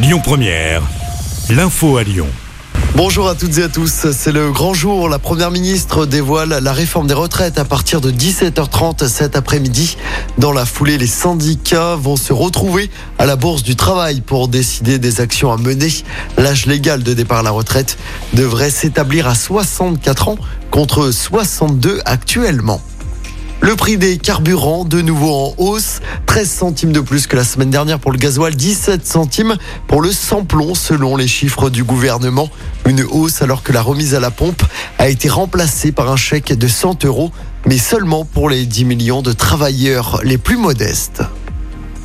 Lyon Première, l'info à Lyon. Bonjour à toutes et à tous, c'est le grand jour. La Première ministre dévoile la réforme des retraites à partir de 17h30 cet après-midi. Dans la foulée, les syndicats vont se retrouver à la Bourse du Travail pour décider des actions à mener. L'âge légal de départ à la retraite devrait s'établir à 64 ans contre 62 actuellement. Le prix des carburants, de nouveau en hausse, 13 centimes de plus que la semaine dernière pour le gasoil, 17 centimes pour le samplon selon les chiffres du gouvernement. Une hausse alors que la remise à la pompe a été remplacée par un chèque de 100 euros, mais seulement pour les 10 millions de travailleurs les plus modestes.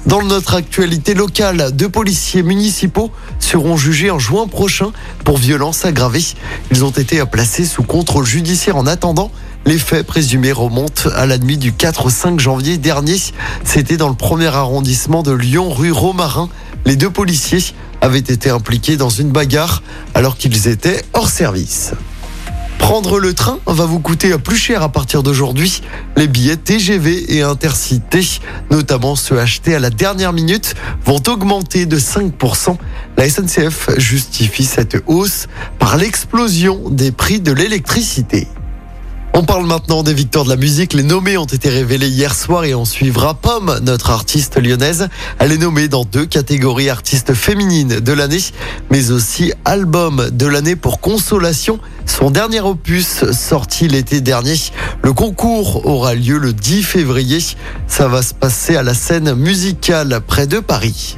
Dans notre actualité locale, deux policiers municipaux seront jugés en juin prochain pour violences aggravées. Ils ont été placés sous contrôle judiciaire en attendant les faits présumés remontent à la nuit du 4 au 5 janvier dernier. C'était dans le premier arrondissement de Lyon, rue Romarin. Les deux policiers avaient été impliqués dans une bagarre alors qu'ils étaient hors service. Prendre le train va vous coûter plus cher à partir d'aujourd'hui. Les billets TGV et Intercité, notamment ceux achetés à la dernière minute, vont augmenter de 5%. La SNCF justifie cette hausse par l'explosion des prix de l'électricité. On parle maintenant des victoires de la musique. Les nommés ont été révélés hier soir et on suivra Pomme, notre artiste lyonnaise. Elle est nommée dans deux catégories artistes féminines de l'année, mais aussi album de l'année pour Consolation, son dernier opus sorti l'été dernier. Le concours aura lieu le 10 février. Ça va se passer à la scène musicale près de Paris.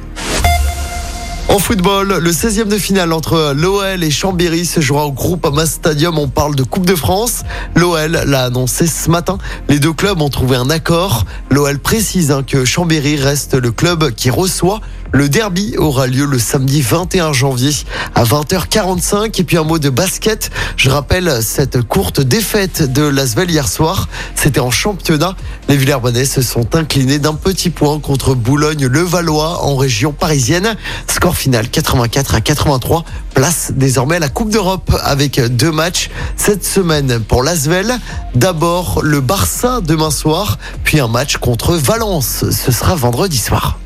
En football, le 16e de finale entre l'OL et Chambéry se jouera au groupe Ama Stadium. On parle de Coupe de France. L'OL l'a annoncé ce matin. Les deux clubs ont trouvé un accord. L'OL précise hein, que Chambéry reste le club qui reçoit le derby aura lieu le samedi 21 janvier à 20h45. Et puis un mot de basket. Je rappelle cette courte défaite de Lasvel hier soir. C'était en championnat. Les Villers-Bonnais se sont inclinés d'un petit point contre Boulogne-le-Valois en région parisienne. Score final 84 à 83. Place désormais à la Coupe d'Europe avec deux matchs cette semaine pour Lasvel. D'abord le Barça demain soir, puis un match contre Valence. Ce sera vendredi soir.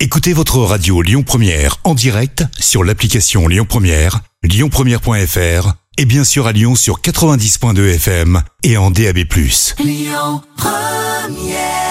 Écoutez votre radio Lyon Première en direct sur l'application Lyon Première, lyonpremière.fr et bien sûr à Lyon sur 90.2 FM et en DAB+. Lyon Première